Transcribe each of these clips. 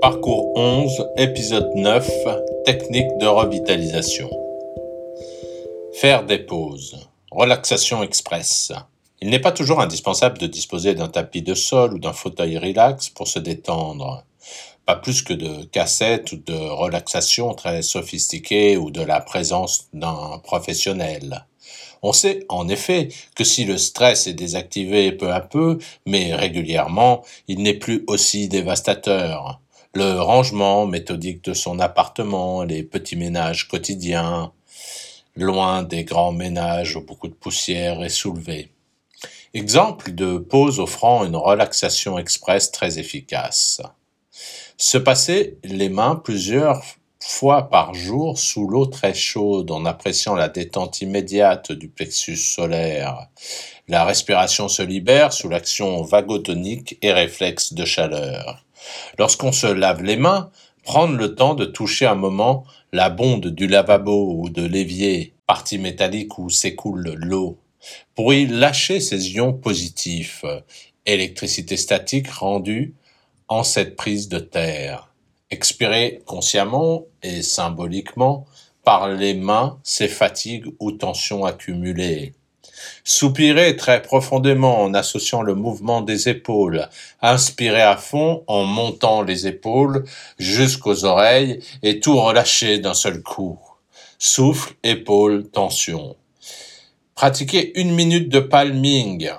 Parcours 11, épisode 9, technique de revitalisation. Faire des pauses. Relaxation express. Il n'est pas toujours indispensable de disposer d'un tapis de sol ou d'un fauteuil relax pour se détendre. Pas plus que de cassettes ou de relaxation très sophistiquées ou de la présence d'un professionnel. On sait en effet que si le stress est désactivé peu à peu, mais régulièrement, il n'est plus aussi dévastateur. Le rangement méthodique de son appartement, les petits ménages quotidiens, loin des grands ménages où beaucoup de poussière est soulevée. Exemple de pause offrant une relaxation express très efficace. Se passer les mains plusieurs fois par jour sous l'eau très chaude en appréciant la détente immédiate du plexus solaire. La respiration se libère sous l'action vagotonique et réflexe de chaleur. Lorsqu'on se lave les mains, prendre le temps de toucher un moment la bonde du lavabo ou de l'évier, partie métallique où s'écoule l'eau, pour y lâcher ses ions positifs, électricité statique rendue en cette prise de terre expirer consciemment et symboliquement par les mains ces fatigues ou tensions accumulées. Soupirer très profondément en associant le mouvement des épaules. Inspirer à fond en montant les épaules jusqu'aux oreilles et tout relâcher d'un seul coup. Souffle, épaules, tension. Pratiquer une minute de palming.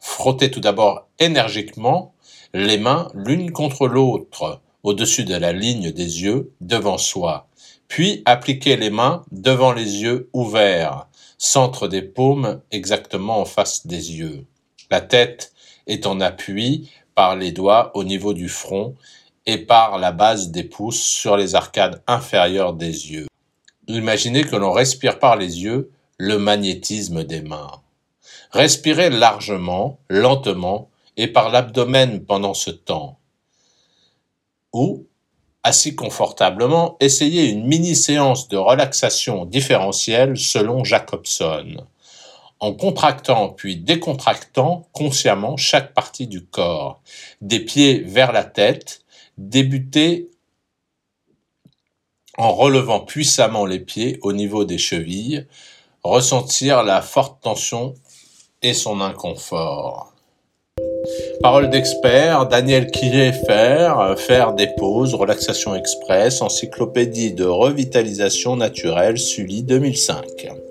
Frotter tout d'abord énergiquement les mains l'une contre l'autre au-dessus de la ligne des yeux devant soi, puis appliquer les mains devant les yeux ouverts, centre des paumes exactement en face des yeux. La tête est en appui par les doigts au niveau du front et par la base des pouces sur les arcades inférieures des yeux. Imaginez que l'on respire par les yeux le magnétisme des mains. Respirez largement, lentement et par l'abdomen pendant ce temps ou, assis confortablement, essayez une mini-séance de relaxation différentielle selon Jacobson, en contractant puis décontractant consciemment chaque partie du corps, des pieds vers la tête, débutez en relevant puissamment les pieds au niveau des chevilles, ressentir la forte tension et son inconfort. Parole d'expert, Daniel Kieffer, faire des pauses, relaxation express, encyclopédie de revitalisation naturelle, Sully 2005.